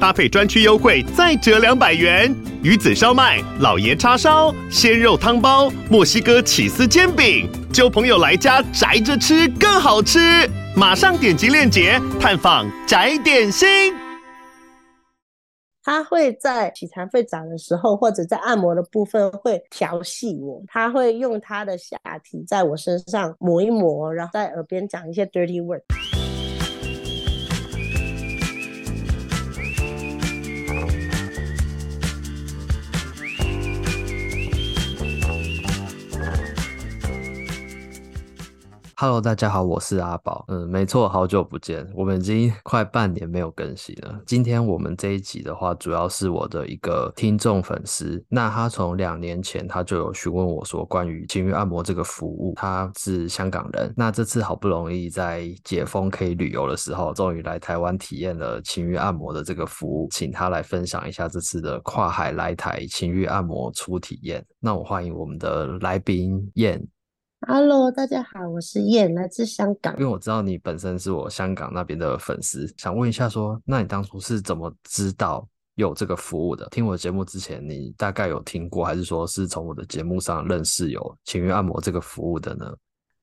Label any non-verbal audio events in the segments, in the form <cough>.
搭配专区优惠再折两百元。鱼子烧麦、老爷叉烧、鲜肉汤包、墨西哥起司煎饼，揪朋友来家宅着吃更好吃。马上点击链接探访宅点心。他会在洗残废澡的时候，或者在按摩的部分会调戏我。他会用他的下体在我身上抹一抹，然后在耳边讲一些 dirty word。Hello，大家好，我是阿宝。嗯，没错，好久不见，我们已经 <laughs> 快半年没有更新了。今天我们这一集的话，主要是我的一个听众粉丝，那他从两年前他就有询问我说，关于情欲按摩这个服务，他是香港人，那这次好不容易在解封可以旅游的时候，终于来台湾体验了情欲按摩的这个服务，请他来分享一下这次的跨海来台情欲按摩初体验。那我欢迎我们的来宾燕。Hello，大家好，我是燕，来自香港。因为我知道你本身是我香港那边的粉丝，想问一下说，那你当初是怎么知道有这个服务的？听我节目之前，你大概有听过，还是说是从我的节目上认识有情欲按摩这个服务的呢？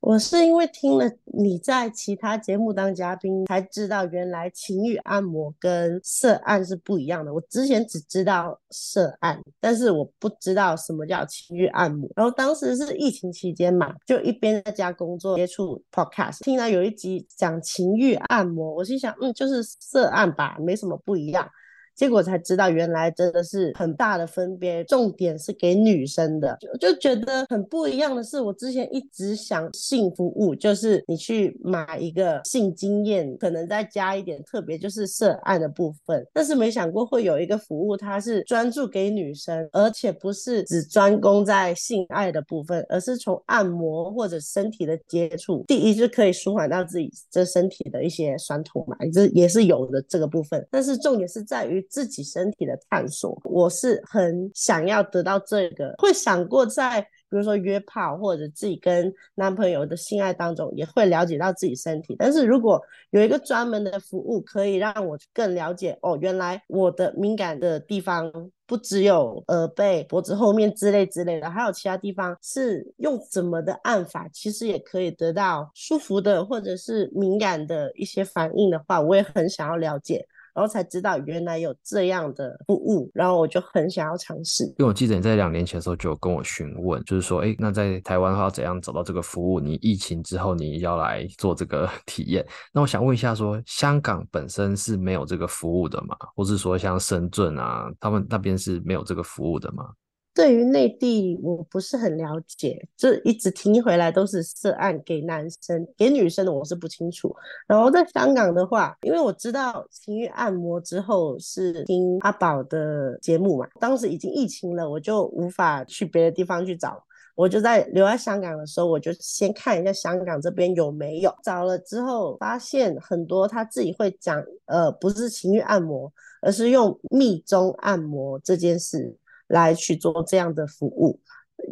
我是因为听了你在其他节目当嘉宾，才知道原来情欲按摩跟色案是不一样的。我之前只知道色案，但是我不知道什么叫情欲按摩。然后当时是疫情期间嘛，就一边在家工作，接触 podcast，听到有一集讲情欲按摩，我心想，嗯，就是色案吧，没什么不一样。结果才知道，原来真的是很大的分别。重点是给女生的，就就觉得很不一样的是，我之前一直想性服务，就是你去买一个性经验，可能再加一点特别，就是涉案的部分。但是没想过会有一个服务，它是专注给女生，而且不是只专攻在性爱的部分，而是从按摩或者身体的接触，第一就可以舒缓到自己这身体的一些酸痛嘛，这也是有的这个部分。但是重点是在于。自己身体的探索，我是很想要得到这个，会想过在比如说约炮或者自己跟男朋友的性爱当中，也会了解到自己身体。但是如果有一个专门的服务，可以让我更了解哦，原来我的敏感的地方不只有耳背、脖子后面之类之类的，还有其他地方是用怎么的按法，其实也可以得到舒服的或者是敏感的一些反应的话，我也很想要了解。然后才知道原来有这样的服务，然后我就很想要尝试。因为我记得你在两年前的时候就有跟我询问，就是说，哎，那在台湾的话怎样找到这个服务？你疫情之后你要来做这个 <laughs> 体验，那我想问一下说，香港本身是没有这个服务的吗？或是说像深圳啊，他们那边是没有这个服务的吗？对于内地，我不是很了解，就一直听回来都是涉案给男生，给女生的我是不清楚。然后在香港的话，因为我知道情欲按摩之后是听阿宝的节目嘛，当时已经疫情了，我就无法去别的地方去找，我就在留在香港的时候，我就先看一下香港这边有没有。找了之后，发现很多他自己会讲，呃，不是情欲按摩，而是用密宗按摩这件事。来去做这样的服务。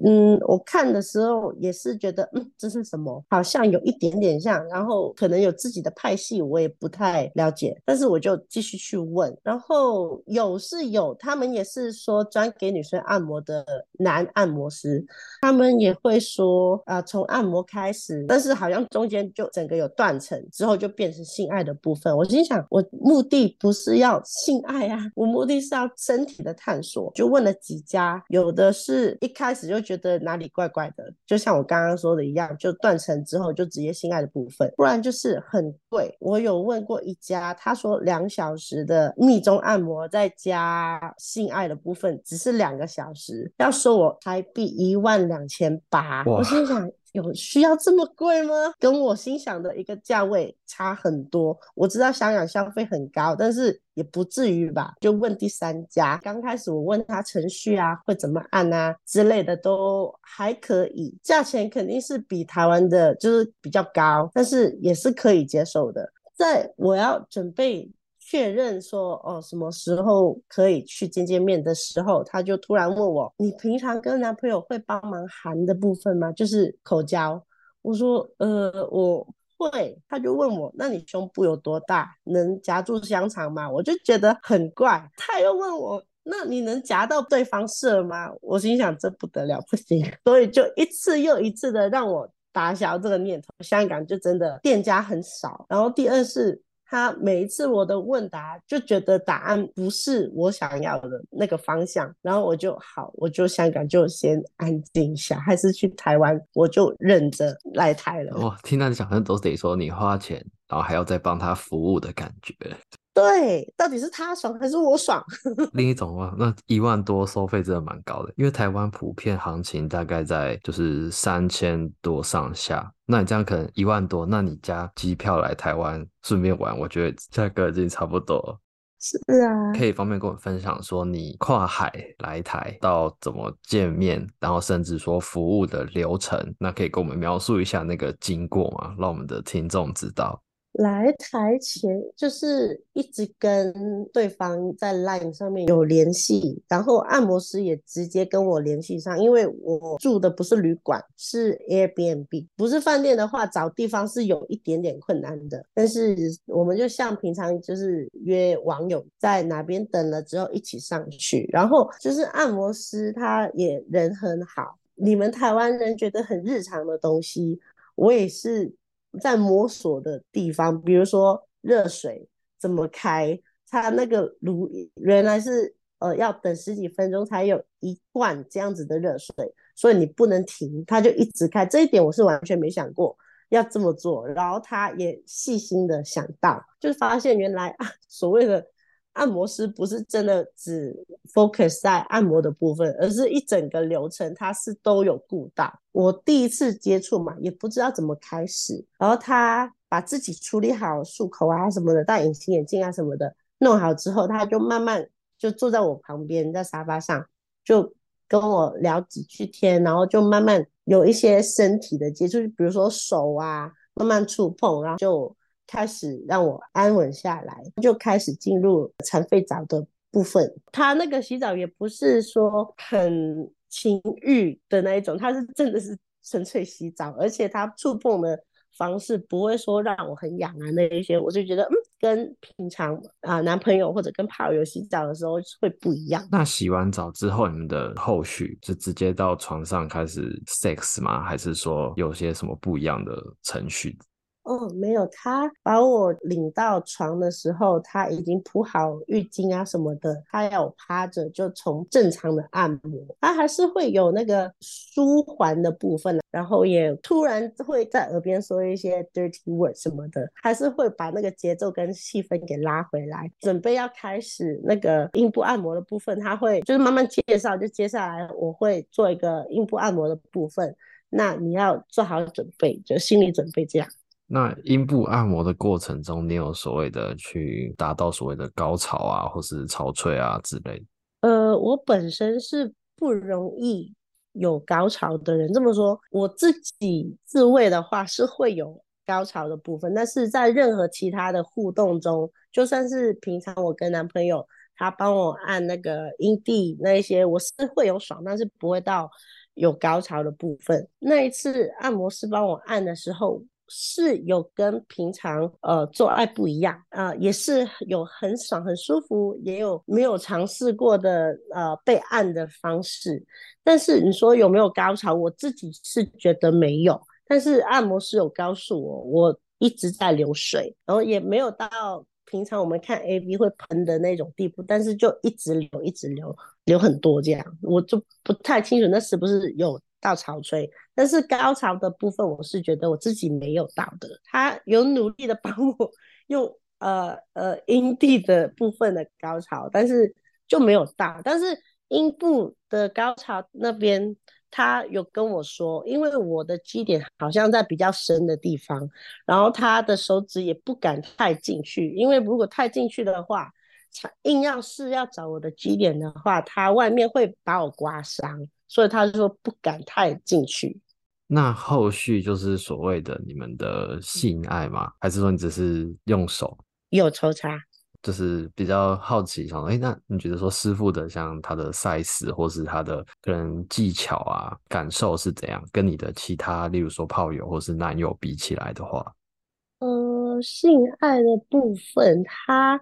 嗯，我看的时候也是觉得，嗯，这是什么？好像有一点点像，然后可能有自己的派系，我也不太了解。但是我就继续去问，然后有是有，他们也是说专给女生按摩的男按摩师，他们也会说啊，从按摩开始，但是好像中间就整个有断层，之后就变成性爱的部分。我心想，我目的不是要性爱啊，我目的是要身体的探索。就问了几家，有的是一开始就。觉得哪里怪怪的，就像我刚刚说的一样，就断层之后就直接性爱的部分，不然就是很贵。我有问过一家，他说两小时的密宗按摩再加性爱的部分只是两个小时，要收我台币一万两千八。我心想，有需要这么贵吗？跟我心想的一个价位差很多。我知道香港消费很高，但是也不至于吧。就问第三家，刚开始我问他程序啊会怎么按啊之类的都还可以，价钱肯定是比台湾的就是比较高，但是也是可以接受的。在我要准备。确认说哦，什么时候可以去见见面的时候，他就突然问我：“你平常跟男朋友会帮忙含的部分吗？就是口交。”我说：“呃，我会。”他就问我：“那你胸部有多大？能夹住香肠吗？”我就觉得很怪。他又问我：“那你能夹到对方射吗？”我心想：“这不得了，不行。”所以就一次又一次的让我打消这个念头。香港就真的店家很少。然后第二是。他每一次我的问答就觉得答案不是我想要的那个方向，然后我就好，我就香港就先安静一下，还是去台湾，我就忍着来台了。哇，听到你讲的都得说你花钱，然后还要再帮他服务的感觉。对，到底是他爽还是我爽？<laughs> 另一种话，那一万多收费真的蛮高的，因为台湾普遍行情大概在就是三千多上下。那你这样可能一万多，那你加机票来台湾顺便玩，我觉得价格已经差不多了。是啊，可以方便跟我分享说你跨海来台到怎么见面，然后甚至说服务的流程，那可以跟我们描述一下那个经过吗？让我们的听众知道。来台前就是一直跟对方在 LINE 上面有联系，然后按摩师也直接跟我联系上，因为我住的不是旅馆，是 Airbnb，不是饭店的话，找地方是有一点点困难的。但是我们就像平常就是约网友在哪边等了之后一起上去，然后就是按摩师他也人很好，你们台湾人觉得很日常的东西，我也是。在摸索的地方，比如说热水怎么开，它那个炉原来是呃要等十几分钟才有一罐这样子的热水，所以你不能停，它就一直开。这一点我是完全没想过要这么做，然后他也细心的想到，就发现原来啊所谓的。按摩师不是真的只 focus 在按摩的部分，而是一整个流程，他是都有顾到。我第一次接触嘛，也不知道怎么开始，然后他把自己处理好漱口啊什么的，戴隐形眼镜啊什么的弄好之后，他就慢慢就坐在我旁边，在沙发上就跟我聊几句天，然后就慢慢有一些身体的接触，比如说手啊慢慢触碰，然后就。开始让我安稳下来，就开始进入残废澡的部分。他那个洗澡也不是说很情欲的那一种，他是真的是纯粹洗澡，而且他触碰的方式不会说让我很痒啊那一些，我就觉得嗯，跟平常啊男朋友或者跟炮友洗澡的时候会不一样。那洗完澡之后，你们的后续是直接到床上开始 sex 吗？还是说有些什么不一样的程序？哦，没有，他把我领到床的时候，他已经铺好浴巾啊什么的，他要我趴着就从正常的按摩，他还是会有那个舒缓的部分，然后也突然会在耳边说一些 dirty word 什么的，还是会把那个节奏跟气氛给拉回来。准备要开始那个阴部按摩的部分，他会就是慢慢介绍，就接下来我会做一个阴部按摩的部分，那你要做好准备，就心理准备这样。那阴部按摩的过程中，你有所谓的去达到所谓的高潮啊，或是潮吹啊之类？呃，我本身是不容易有高潮的人。这么说，我自己自慰的话是会有高潮的部分，但是在任何其他的互动中，就算是平常我跟男朋友他帮我按那个阴蒂那一些，我是会有爽，但是不会到有高潮的部分。那一次按摩师帮我按的时候。是有跟平常呃做爱不一样啊、也是有很爽很舒服，也有没有尝试过的呃被按的方式。但是你说有没有高潮，我自己是觉得没有。但是按摩师有告诉我，我一直在流水，然后也没有到平常我们看 AV 会喷的那种地步，但是就一直流，一直流，流很多这样，我就不太清楚那是不是有。到潮吹，但是高潮的部分，我是觉得我自己没有到的。他有努力的帮我用呃呃阴蒂的部分的高潮，但是就没有到。但是阴部的高潮那边他有跟我说，因为我的基点好像在比较深的地方，然后他的手指也不敢太进去，因为如果太进去的话，硬要是要找我的基点的话，他外面会把我刮伤，所以他就说不敢太进去。那后续就是所谓的你们的性爱吗？还是说你只是用手？有抽插。就是比较好奇，想说，哎，那你觉得说师傅的像他的 size 或是他的个人技巧啊，感受是怎样？跟你的其他，例如说炮友或是男友比起来的话，呃，性爱的部分，他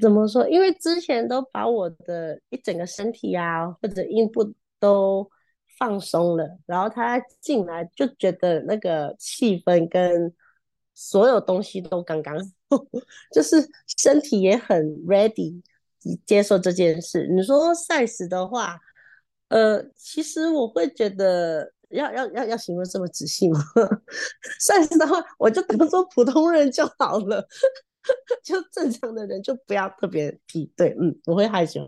怎么说？因为之前都把我的一整个身体啊，或者阴部都放松了，然后他进来就觉得那个气氛跟所有东西都刚刚。<laughs> 就是身体也很 ready 接受这件事。你说 size 的话，呃，其实我会觉得要要要要形容这么仔细吗？<laughs> size 的话，我就当做普通人就好了，<laughs> 就正常的人就不要特别提。对，嗯，我会害羞。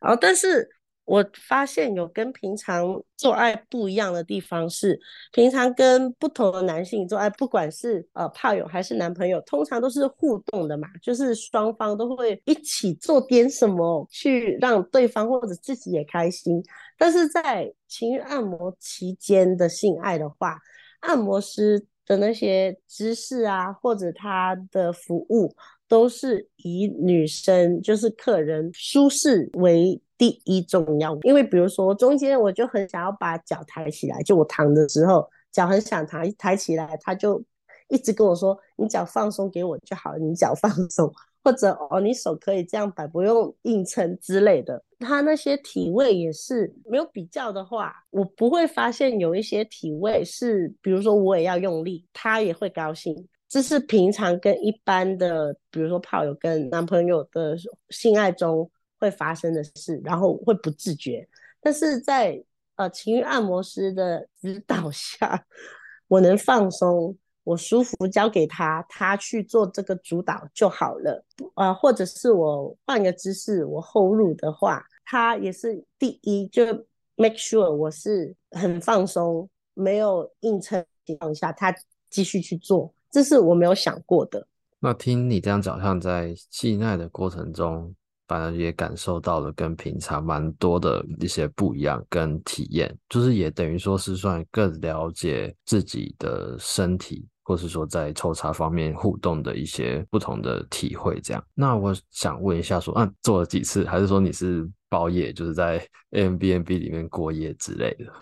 然后，但是。我发现有跟平常做爱不一样的地方是，平常跟不同的男性做爱，不管是呃炮友还是男朋友，通常都是互动的嘛，就是双方都会一起做点什么去让对方或者自己也开心。但是在情欲按摩期间的性爱的话，按摩师的那些姿势啊，或者他的服务，都是以女生就是客人舒适为。第一重要，因为比如说中间我就很想要把脚抬起来，就我躺的时候脚很想抬抬起来，他就一直跟我说：“你脚放松给我就好，你脚放松，<laughs> 或者哦你手可以这样摆，不用硬撑之类的。”他那些体位也是没有比较的话，我不会发现有一些体位是，比如说我也要用力，他也会高兴。这是平常跟一般的，比如说炮友跟男朋友的性爱中。会发生的事，然后会不自觉，但是在呃情欲按摩师的指导下，我能放松，我舒服，交给他，他去做这个主导就好了。呃，或者是我换个姿势，我后入的话，他也是第一，就 make sure 我是很放松，没有硬撑情况下，他继续去做，这是我没有想过的。那听你这样讲，像在性爱的过程中。反而也感受到了跟平常蛮多的一些不一样跟体验，就是也等于说是算更了解自己的身体，或是说在抽查方面互动的一些不同的体会。这样，那我想问一下说，说啊，做了几次，还是说你是包夜，就是在 Airbnb 里面过夜之类的？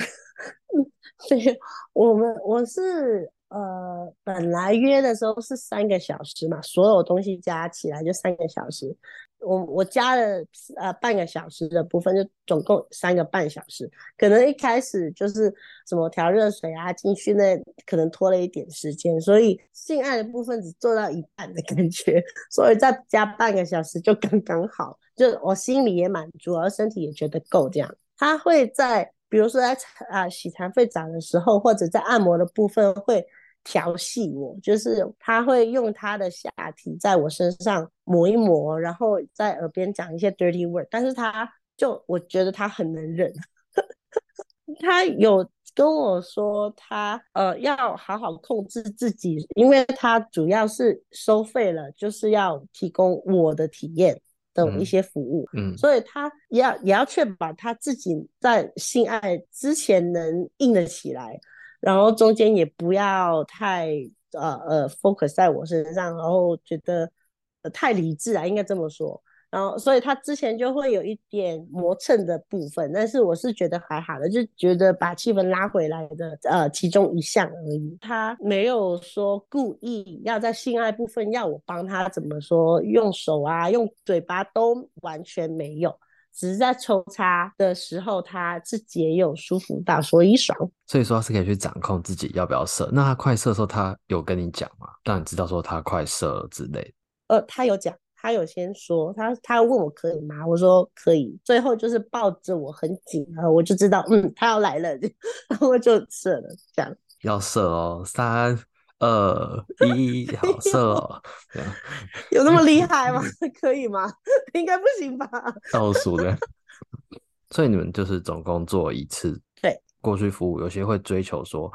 <laughs> 对，我们我是。呃，本来约的时候是三个小时嘛，所有东西加起来就三个小时。我我加了呃半个小时的部分，就总共三个半小时。可能一开始就是什么调热水啊，进去那可能拖了一点时间，所以性爱的部分只做到一半的感觉，<laughs> 所以再加半个小时就刚刚好，就我心里也满足，而身体也觉得够这样。他会在比如说在啊洗残废澡的时候，或者在按摩的部分会。调戏我，就是他会用他的下体在我身上磨一磨，然后在耳边讲一些 dirty word，但是他就我觉得他很能忍，<laughs> 他有跟我说他呃要好好控制自己，因为他主要是收费了，就是要提供我的体验的一些服务，嗯，嗯，所以他也要也要确保他自己在性爱之前能硬得起来。然后中间也不要太呃呃 focus 在我身上，然后觉得、太理智啊，应该这么说。然后所以他之前就会有一点磨蹭的部分，但是我是觉得还好的，就觉得把气氛拉回来的呃其中一项而已。他没有说故意要在性爱部分要我帮他怎么说，用手啊用嘴巴都完全没有。只是在抽插的时候，他自己也有舒服到，所以爽。所以说他是可以去掌控自己要不要射。那他快射的时候，他有跟你讲吗？让你知道说他快射了之类的。呃，他有讲，他有先说，他他问我可以吗？我说可以。最后就是抱着我很紧，然后我就知道，嗯，他要来了，<laughs> 然后我就射了，这样。要射哦，三。二一，好色哦！<laughs> 有那么厉害吗？<laughs> 可以吗？<laughs> 应该不行吧？倒数的，所以你们就是总共做一次。对，过去服务，有些会追求说。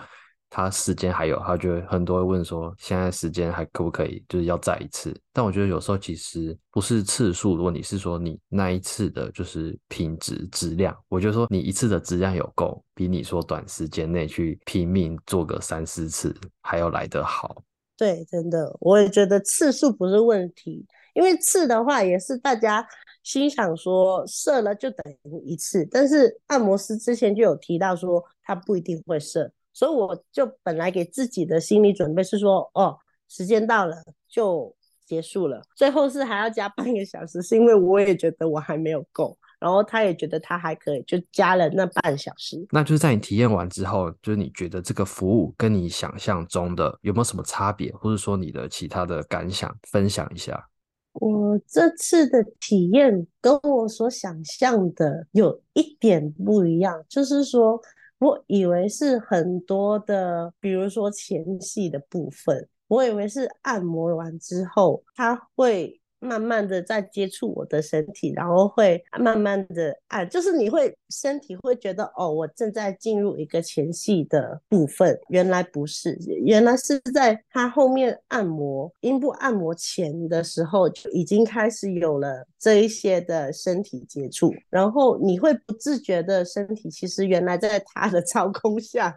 他时间还有，他就会很多会问说，现在时间还可不可以，就是要再一次。但我觉得有时候其实不是次数的问题，是说你那一次的就是品质质量。我觉得说你一次的质量有够，比你说短时间内去拼命做个三四次还要来得好。对，真的，我也觉得次数不是问题，因为次的话也是大家心想说射了就等于一次，但是按摩师之前就有提到说他不一定会射。所以我就本来给自己的心理准备是说，哦，时间到了就结束了。最后是还要加半个小时，是因为我也觉得我还没有够，然后他也觉得他还可以，就加了那半小时。那就是在你体验完之后，就是你觉得这个服务跟你想象中的有没有什么差别，或者说你的其他的感想，分享一下。我这次的体验跟我所想象的有一点不一样，就是说。我以为是很多的，比如说前戏的部分，我以为是按摩完之后，他会。慢慢的在接触我的身体，然后会慢慢的按，就是你会身体会觉得哦，我正在进入一个前戏的部分。原来不是，原来是在他后面按摩阴部按摩前的时候就已经开始有了这一些的身体接触，然后你会不自觉的身体其实原来在他的 <laughs> 操控下。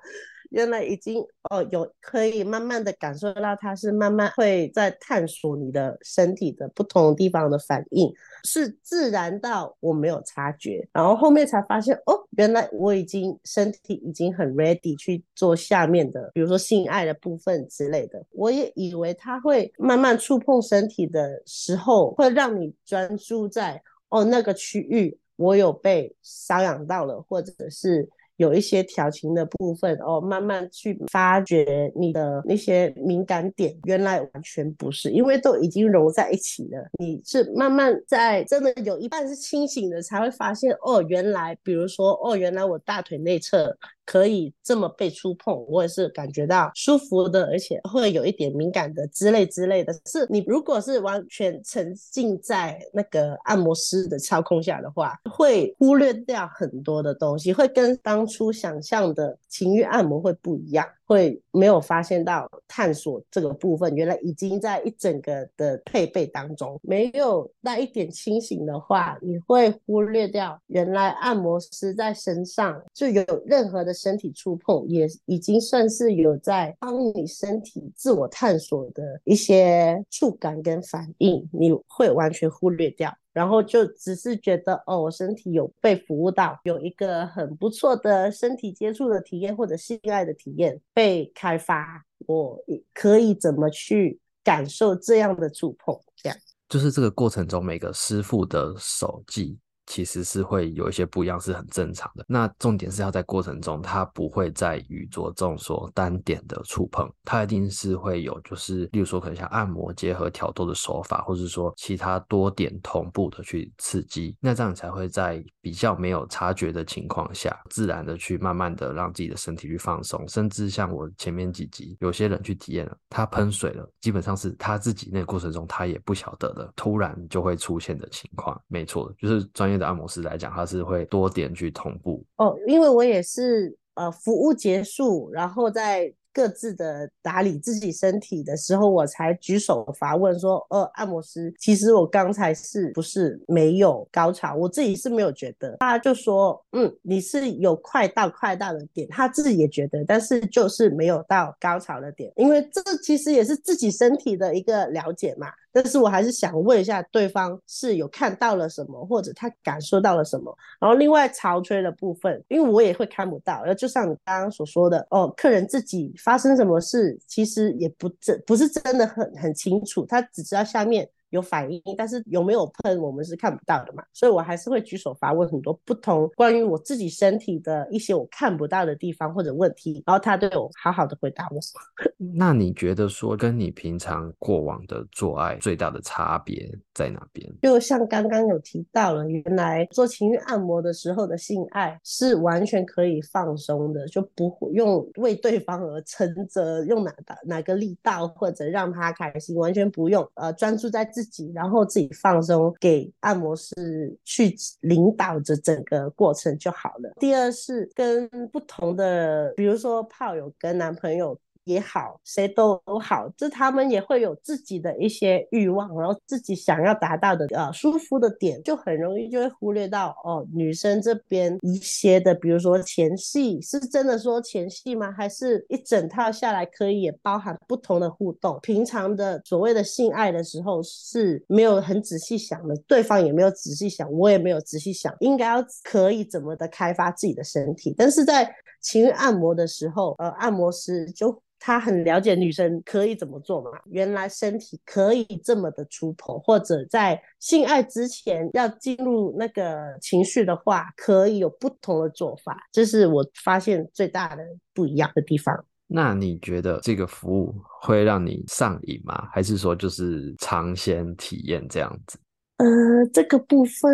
原来已经哦，有可以慢慢的感受到，它是慢慢会在探索你的身体的不同地方的反应，是自然到我没有察觉，然后后面才发现哦，原来我已经身体已经很 ready 去做下面的，比如说性爱的部分之类的。我也以为它会慢慢触碰身体的时候，会让你专注在哦那个区域，我有被瘙痒到了，或者是。有一些调情的部分哦，慢慢去发掘你的那些敏感点，原来完全不是，因为都已经融在一起了。你是慢慢在真的有一半是清醒的，才会发现哦，原来比如说哦，原来我大腿内侧。可以这么被触碰，我也是感觉到舒服的，而且会有一点敏感的之类之类的。是你如果是完全沉浸在那个按摩师的操控下的话，会忽略掉很多的东西，会跟当初想象的情欲按摩会不一样。会没有发现到探索这个部分，原来已经在一整个的配备当中，没有那一点清醒的话，你会忽略掉原来按摩师在身上就有任何的身体触碰，也已经算是有在帮你身体自我探索的一些触感跟反应，你会完全忽略掉。然后就只是觉得哦，我身体有被服务到，有一个很不错的身体接触的体验或者性爱的体验被开发，我可以怎么去感受这样的触碰？这样就是这个过程中每个师傅的手技。其实是会有一些不一样，是很正常的。那重点是要在过程中，它不会在于着重说单点的触碰，它一定是会有，就是例如说可能像按摩结合挑逗的手法，或者说其他多点同步的去刺激，那这样才会在比较没有察觉的情况下，自然的去慢慢的让自己的身体去放松，甚至像我前面几集有些人去体验了，他喷水了，基本上是他自己那个过程中他也不晓得的，突然就会出现的情况。没错，就是专业按摩师来讲，他是会多点去同步哦，因为我也是呃，服务结束，然后在。各自的打理自己身体的时候，我才举手发问说：“呃，按摩师，其实我刚才是不是没有高潮？我自己是没有觉得。”他就说：“嗯，你是有快到快到的点，他自己也觉得，但是就是没有到高潮的点，因为这其实也是自己身体的一个了解嘛。但是我还是想问一下对方是有看到了什么，或者他感受到了什么。然后另外潮吹的部分，因为我也会看不到，就像你刚刚所说的，哦，客人自己。”发生什么事，其实也不真不是真的很很清楚，他只知道下面有反应，但是有没有喷，我们是看不到的嘛，所以我还是会举手发问很多不同关于我自己身体的一些我看不到的地方或者问题，然后他对我好好的回答我。<laughs> 那你觉得说跟你平常过往的做爱最大的差别在哪边？就像刚刚有提到了，原来做情欲按摩的时候的性爱是完全可以放松的，就不会用为对方而撑着，用哪哪个力道或者让他开心，完全不用呃专注在自。自己，然后自己放松，给按摩师去领导着整个过程就好了。第二是跟不同的，比如说炮友跟男朋友。也好，谁都好，这他们也会有自己的一些欲望，然后自己想要达到的呃舒服的点，就很容易就会忽略到哦，女生这边一些的，比如说前戏，是真的说前戏吗？还是一整套下来可以也包含不同的互动？平常的所谓的性爱的时候是没有很仔细想的，对方也没有仔细想，我也没有仔细想，应该要可以怎么的开发自己的身体，但是在情欲按摩的时候，呃，按摩师就。他很了解女生可以怎么做嘛？原来身体可以这么的触碰，或者在性爱之前要进入那个情绪的话，可以有不同的做法。这是我发现最大的不一样的地方。那你觉得这个服务会让你上瘾吗？还是说就是尝鲜体验这样子？呃，这个部分，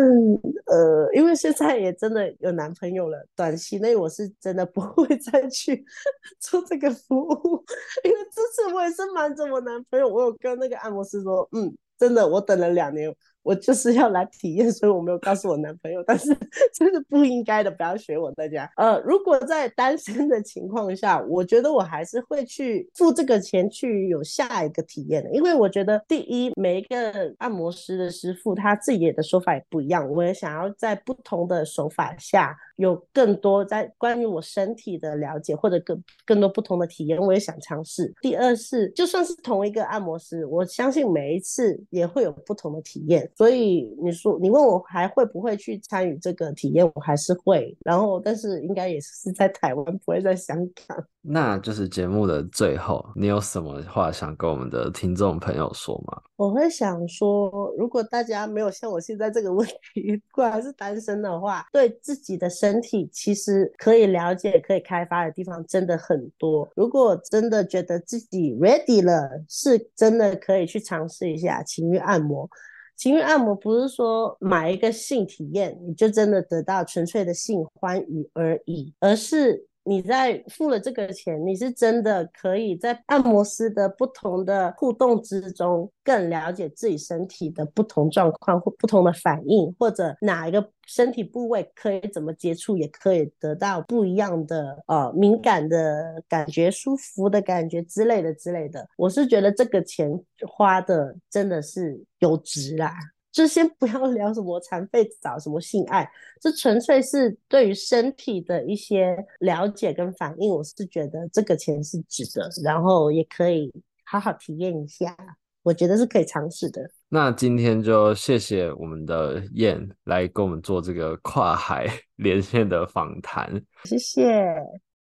呃，因为现在也真的有男朋友了，短期内我是真的不会再去 <laughs> 做这个服务，因为这次我也是瞒着我男朋友，我有跟那个按摩师说，嗯，真的，我等了两年。我就是要来体验，所以我没有告诉我男朋友，但是 <laughs> 这是不应该的，不要学我大家。呃，如果在单身的情况下，我觉得我还是会去付这个钱去有下一个体验的，因为我觉得第一，每一个按摩师的师傅他自己的手法也不一样，我也想要在不同的手法下有更多在关于我身体的了解，或者更更多不同的体验，我也想尝试。第二是，就算是同一个按摩师，我相信每一次也会有不同的体验。所以你说，你问我还会不会去参与这个体验，我还是会。然后，但是应该也是在台湾，不会在香港。那就是节目的最后，你有什么话想跟我们的听众朋友说吗？我会想说，如果大家没有像我现在这个问题，<laughs> 果然是单身的话，对自己的身体其实可以了解、可以开发的地方真的很多。如果真的觉得自己 ready 了，是真的可以去尝试一下情欲按摩。情欲按摩不是说买一个性体验，你就真的得到纯粹的性欢愉而已，而是你在付了这个钱，你是真的可以在按摩师的不同的互动之中，更了解自己身体的不同状况或不同的反应，或者哪一个。身体部位可以怎么接触，也可以得到不一样的呃敏感的感觉、舒服的感觉之类的之类的。我是觉得这个钱花的真的是有值啦。就先不要聊什么残废澡、什么性爱，这纯粹是对于身体的一些了解跟反应。我是觉得这个钱是值得，然后也可以好好体验一下。我觉得是可以尝试的。那今天就谢谢我们的燕来跟我们做这个跨海 <laughs> 连线的访谈。谢谢。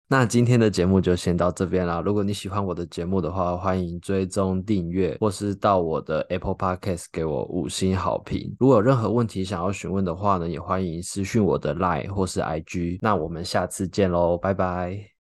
那今天的节目就先到这边啦。如果你喜欢我的节目的话，欢迎追踪订阅，或是到我的 Apple Podcast 给我五星好评。如果有任何问题想要询问的话呢，也欢迎私讯我的 Line 或是 IG。那我们下次见喽，拜拜。